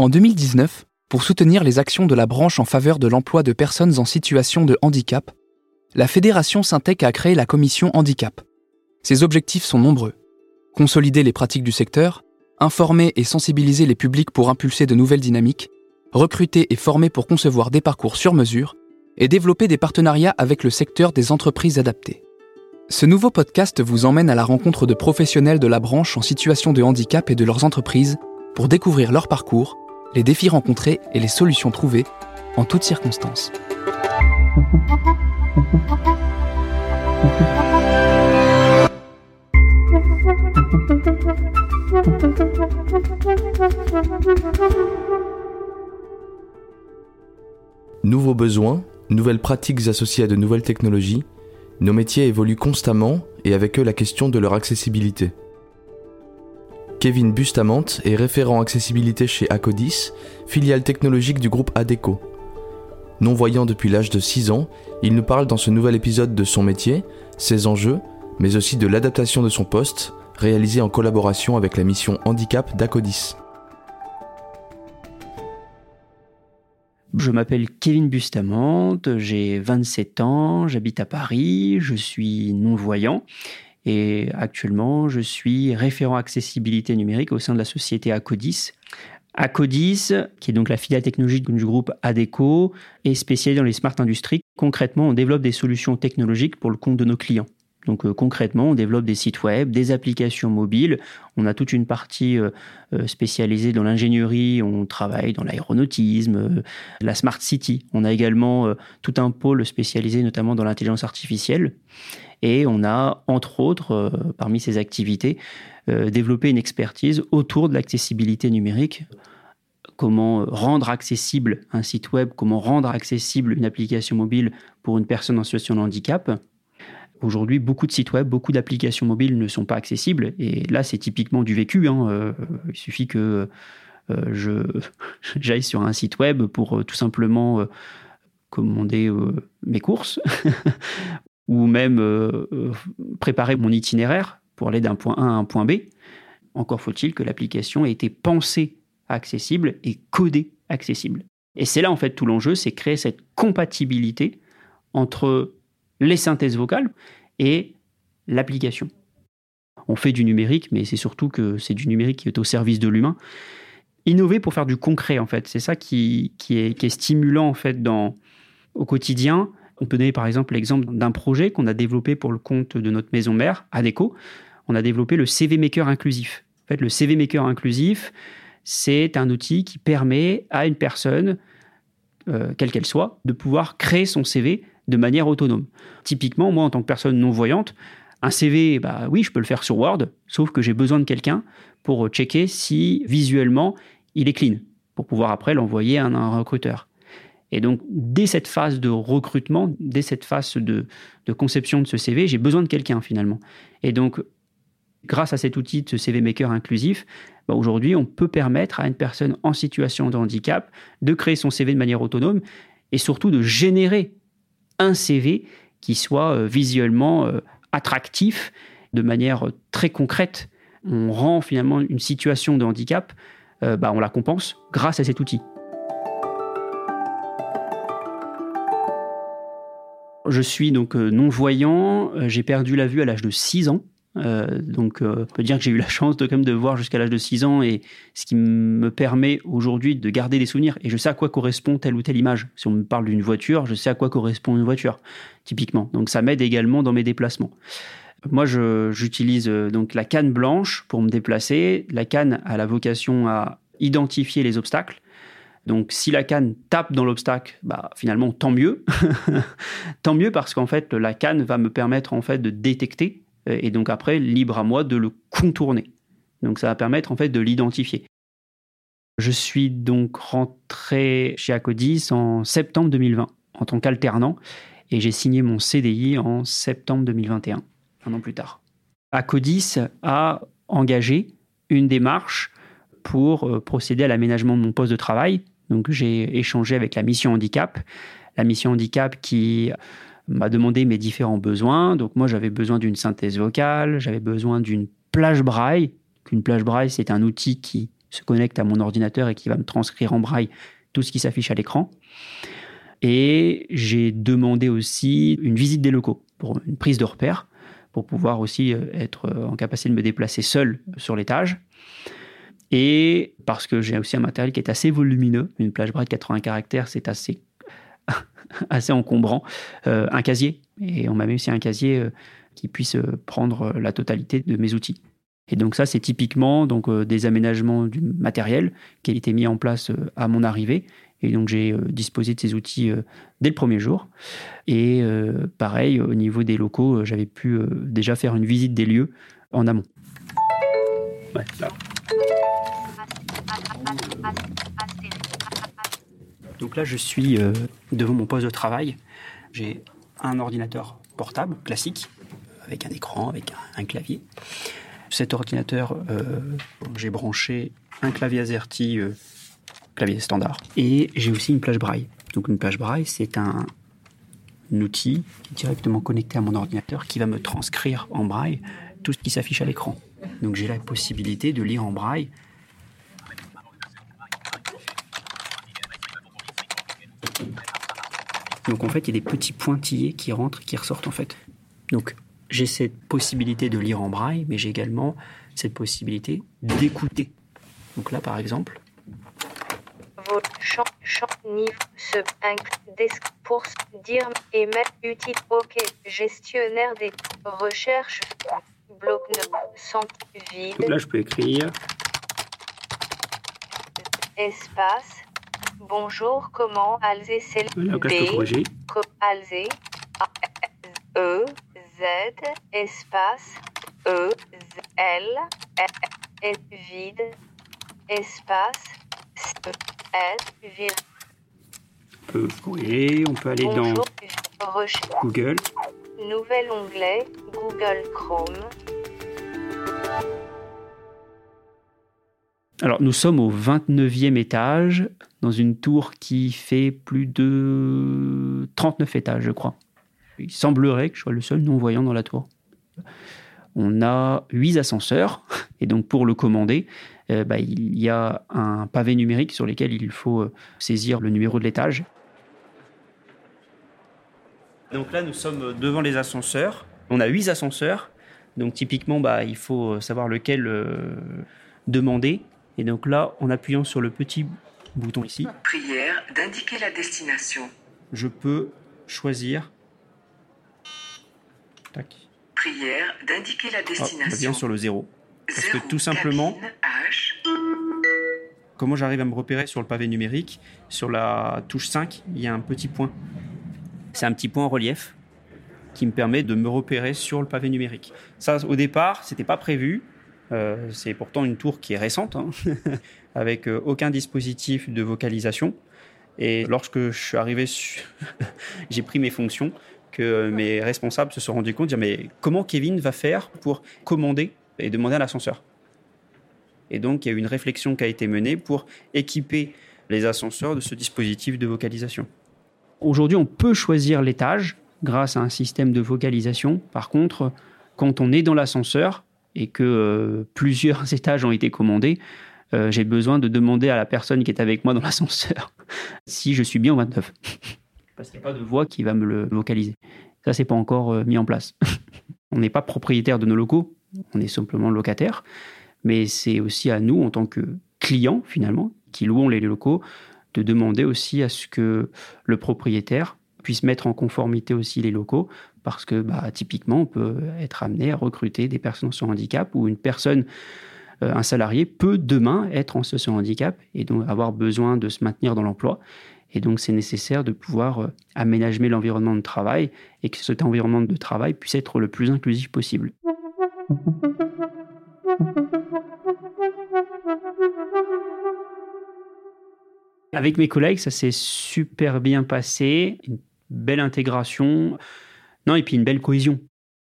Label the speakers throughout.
Speaker 1: En 2019, pour soutenir les actions de la branche en faveur de l'emploi de personnes en situation de handicap, la Fédération Syntec a créé la commission handicap. Ses objectifs sont nombreux. Consolider les pratiques du secteur, informer et sensibiliser les publics pour impulser de nouvelles dynamiques, recruter et former pour concevoir des parcours sur mesure, et développer des partenariats avec le secteur des entreprises adaptées. Ce nouveau podcast vous emmène à la rencontre de professionnels de la branche en situation de handicap et de leurs entreprises pour découvrir leur parcours, les défis rencontrés et les solutions trouvées en toutes circonstances.
Speaker 2: Nouveaux besoins, nouvelles pratiques associées à de nouvelles technologies, nos métiers évoluent constamment et avec eux la question de leur accessibilité. Kevin Bustamante est référent accessibilité chez Acodis, filiale technologique du groupe ADECO. Non-voyant depuis l'âge de 6 ans, il nous parle dans ce nouvel épisode de son métier, ses enjeux, mais aussi de l'adaptation de son poste, réalisé en collaboration avec la mission handicap d'Acodis.
Speaker 3: Je m'appelle Kevin Bustamante, j'ai 27 ans, j'habite à Paris, je suis non-voyant et actuellement, je suis référent accessibilité numérique au sein de la société Acodis. Acodis, qui est donc la filiale technologique du groupe ADECO, est spécialisé dans les smart industries. Concrètement, on développe des solutions technologiques pour le compte de nos clients. Donc euh, concrètement, on développe des sites web, des applications mobiles. On a toute une partie euh, euh, spécialisée dans l'ingénierie. On travaille dans l'aéronautisme, la smart city. On a également tout un pôle spécialisé notamment dans l'intelligence artificielle. Et on a, entre autres, parmi ces activités, développé une expertise autour de l'accessibilité numérique comment rendre accessible un site web, comment rendre accessible une application mobile pour une personne en situation de handicap. Aujourd'hui, beaucoup de sites web, beaucoup d'applications mobiles ne sont pas accessibles. Et là, c'est typiquement du vécu. Hein. Euh, il suffit que je j'aille sur un site web pour tout simplement commander mes courses ou même euh, euh, préparer mon itinéraire pour aller d'un point A à un point B. Encore faut-il que l'application ait été pensée accessible et codée accessible. Et c'est là en fait tout l'enjeu, c'est créer cette compatibilité entre les synthèses vocales et l'application. On fait du numérique, mais c'est surtout que c'est du numérique qui est au service de l'humain. Innover pour faire du concret, en fait, c'est ça qui, est, stimulant en fait dans, au quotidien on peut donner par exemple l'exemple d'un projet qu'on a développé pour le compte de notre maison mère, ADECO. On a développé le CV Maker inclusif. En fait, le CV Maker inclusif, c'est un outil qui permet à une personne, euh, quelle qu'elle soit, de pouvoir créer son CV de manière autonome. Typiquement, moi, en tant que personne non-voyante, un CV, bah oui, je peux le faire sur Word, sauf que j'ai besoin de quelqu'un pour checker si visuellement il est clean, pour pouvoir après l'envoyer à un recruteur. Et donc, dès cette phase de recrutement, dès cette phase de, conception de ce CV, j'ai besoin de quelqu'un finalement. Et donc, grâce à cet outil de ce CV Maker inclusif, bah, aujourd'hui, on peut permettre à une personne en situation de handicap de créer son CV de manière autonome et surtout de générer un CV qui soit euh, visuellement euh, attractif de manière euh, très concrète. On rend finalement une situation de handicap, bah, on la compense grâce à cet outil. Je suis donc non-voyant, j'ai perdu la vue à l'âge de 6 ans. Euh, donc, on peut dire que j'ai eu la chance de, quand même de voir jusqu'à l'âge de 6 ans et ce qui me permet aujourd'hui de garder des souvenirs. Et je sais à quoi correspond telle ou telle image. Si on me parle d'une voiture, je sais à quoi correspond une voiture, typiquement. Donc, ça m'aide également dans mes déplacements. Moi, j'utilise donc la canne blanche pour me déplacer. La canne a la vocation à identifier les obstacles. Donc si la canne tape dans l'obstacle, bah, finalement tant mieux. tant mieux parce qu'en fait la canne va me permettre en fait de détecter euh, et donc après libre à moi de le contourner. Donc ça va permettre en fait de l'identifier. Je suis donc rentré chez Acodis en septembre 2020 en tant qu'alternant et j'ai signé mon CDI en septembre 2021, un an plus tard. Acodis a engagé une démarche pour euh, procéder à l'aménagement de mon poste de travail. Donc j'ai échangé avec la mission handicap, la mission handicap qui m'a demandé mes différents besoins. Donc moi j'avais besoin d'une synthèse vocale, j'avais besoin d'une plage braille. Une plage braille c'est un outil qui se connecte à mon ordinateur et qui va me transcrire en braille tout ce qui s'affiche à l'écran. Et j'ai demandé aussi une visite des locaux pour une prise de repère, pour pouvoir aussi euh, être euh, en capacité de me déplacer seul sur l'étage. Et parce que j'ai aussi un matériel qui est assez volumineux, une plage braille de 80 caractères, c'est assez, assez encombrant, euh, un casier. Et on m'a mis aussi un casier qui puisse prendre la totalité de mes outils. Et donc ça, c'est typiquement donc, des aménagements du matériel qui a été mis en place à mon arrivée et donc j'ai euh, disposé de ces outils euh, dès le premier jour. Et euh, pareil, au niveau des locaux, j'avais pu déjà faire une visite des lieux en amont. Donc là, je suis devant mon poste de travail. J'ai un ordinateur portable classique avec un écran, avec un, clavier. Cet ordinateur, j'ai branché un clavier AZERTY clavier standard. Et j'ai aussi une plage braille. Donc une plage braille, c'est un, outil directement connecté à mon ordinateur qui va me transcrire en braille tout ce qui s'affiche à l'écran. Donc j'ai la possibilité de lire en braille. Donc en fait, il y a des petits pointillés qui rentrent et qui ressortent en fait. Donc j'ai cette possibilité de lire en braille, mais j'ai également cette possibilité d'écouter. Donc là, par exemple,
Speaker 4: champ, champ, niveau, ce, desk pour dire, émettre, utile, ok, gestionnaire des recherches, bloc de centre vide.
Speaker 3: Là, je peux écrire.
Speaker 4: Espace. Bonjour, comment Alzé c'est
Speaker 3: B,
Speaker 4: peux Alzé, E, Z, espace, E, Z, L, S, vide, espace,
Speaker 3: oui, on peut aller dans Google.
Speaker 4: Nouvel onglet, Google Chrome.
Speaker 3: Alors, nous sommes au 29e étage, dans une tour qui fait plus de 39 étages, je crois. Il semblerait que je sois le seul non-voyant dans la tour. On a 8 ascenseurs, et donc pour le commander, euh, bah, il y a un pavé numérique sur lequel il faut euh, saisir le numéro de l'étage. Donc là, nous sommes devant les ascenseurs. On a huit ascenseurs. Donc typiquement, bah, il faut euh, savoir lequel demander. Et donc là, en appuyant sur le petit bouton ici,
Speaker 5: prière d'indiquer la destination.
Speaker 3: Je peux choisir.
Speaker 5: Tac. Prière d'indiquer la destination.
Speaker 3: bien sur le zéro. Parce que tout simplement, comment j'arrive à me repérer sur le pavé numérique Sur la touche 5, il y a un petit point. C'est un petit point en relief qui me permet de me repérer sur le pavé numérique. Ça, au départ, c'était pas prévu. Euh, c'est pourtant une tour qui est récente, hein, avec euh, aucun dispositif de vocalisation. Et lorsque je suis arrivé, j'ai pris mes fonctions, que mes responsables se sont rendus compte, dire mais comment Kevin va faire pour commander et demander à l'ascenseur? Et donc, il y a eu une réflexion qui a été menée pour équiper les ascenseurs de ce dispositif de vocalisation. Aujourd'hui, on peut choisir l'étage grâce à un système de vocalisation. Par contre, quand on est dans l'ascenseur et que euh, plusieurs étages ont été commandés, euh, j'ai besoin de demander à la personne qui est avec moi dans l'ascenseur si je suis bien au 29. Parce qu'il n'y a pas de voix qui va me le vocaliser. Ça, c'est pas encore euh, mis en place. on n'est pas propriétaire de nos locaux, on est simplement locataire, mais c'est aussi à nous, en tant que clients, finalement, qui louons les locaux, de demander aussi à ce que le propriétaire puisse mettre en conformité aussi les locaux, parce que bah, typiquement, on peut être amené à recruter des personnes en handicap ou une personne, euh, un salarié peut demain être en situation handicap et donc avoir besoin de se maintenir dans l'emploi. Et donc, c'est nécessaire de pouvoir euh, aménager l'environnement de travail et que cet environnement de travail puisse être le plus inclusif possible. Avec mes collègues, ça s'est super bien passé, une belle intégration, non et puis une belle cohésion.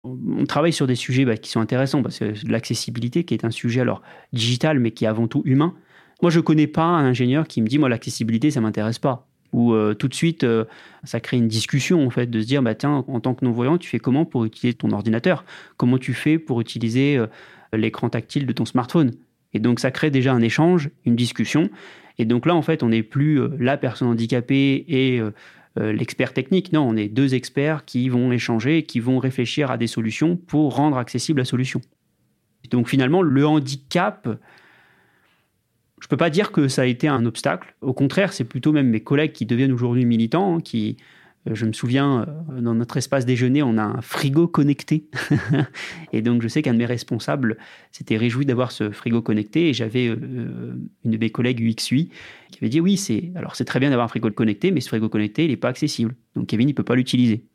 Speaker 3: On travaille sur des sujets bah, qui sont intéressants parce que l'accessibilité, qui est un sujet alors digital mais qui est avant tout humain. Moi, je connais pas un ingénieur qui me dit moi l'accessibilité ça m'intéresse pas ou euh, tout de suite, euh, ça crée une discussion en fait de se dire bah tiens, en tant que non-voyant, tu fais comment pour utiliser ton ordinateur? Comment tu fais pour utiliser euh, l'écran tactile de ton smartphone? Et donc ça crée déjà un échange, une discussion. Et donc là, en fait, on n'est plus la personne handicapée et l'expert technique. Non, on est deux experts qui vont échanger, qui vont réfléchir à des solutions pour rendre accessible la solution. Donc finalement, le handicap, je ne peux pas dire que ça a été un obstacle. Au contraire, c'est plutôt même mes collègues qui deviennent aujourd'hui militants, qui, euh, je me souviens, euh, dans notre espace déjeuner, on a un frigo connecté. et donc, je sais qu'un de mes responsables s'était réjoui d'avoir ce frigo connecté. Et j'avais euh, une de mes collègues UXUI qui avait dit Oui, c'est alors c'est très bien d'avoir un frigo connecté, mais ce frigo connecté, il n'est pas accessible. Donc, Kevin, il ne peut pas l'utiliser.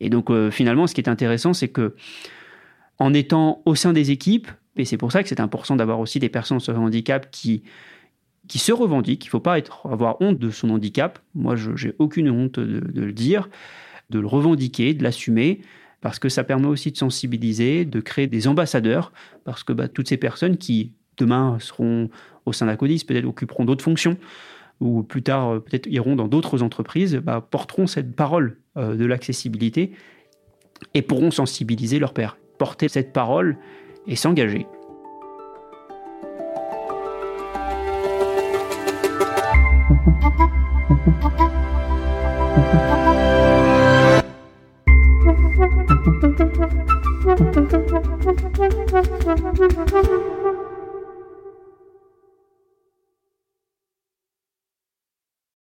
Speaker 3: Et donc, finalement, ce qui est intéressant, c'est que en étant au sein des équipes, et c'est pour ça que c'est important d'avoir aussi des personnes sur handicap qui qui se revendique. Il ne faut pas avoir honte de son handicap. Moi, je n'ai aucune honte de, le dire, de le revendiquer, de l'assumer, parce que ça permet aussi de sensibiliser, de créer des ambassadeurs, parce que bah, toutes ces personnes qui, demain, seront au sein d'Acodis, peut-être occuperont d'autres fonctions, ou plus tard, euh, peut-être iront dans d'autres entreprises, bah, porteront cette parole euh, de l'accessibilité et pourront sensibiliser leur père, porter cette parole et s'engager.
Speaker 6: フフフフフ。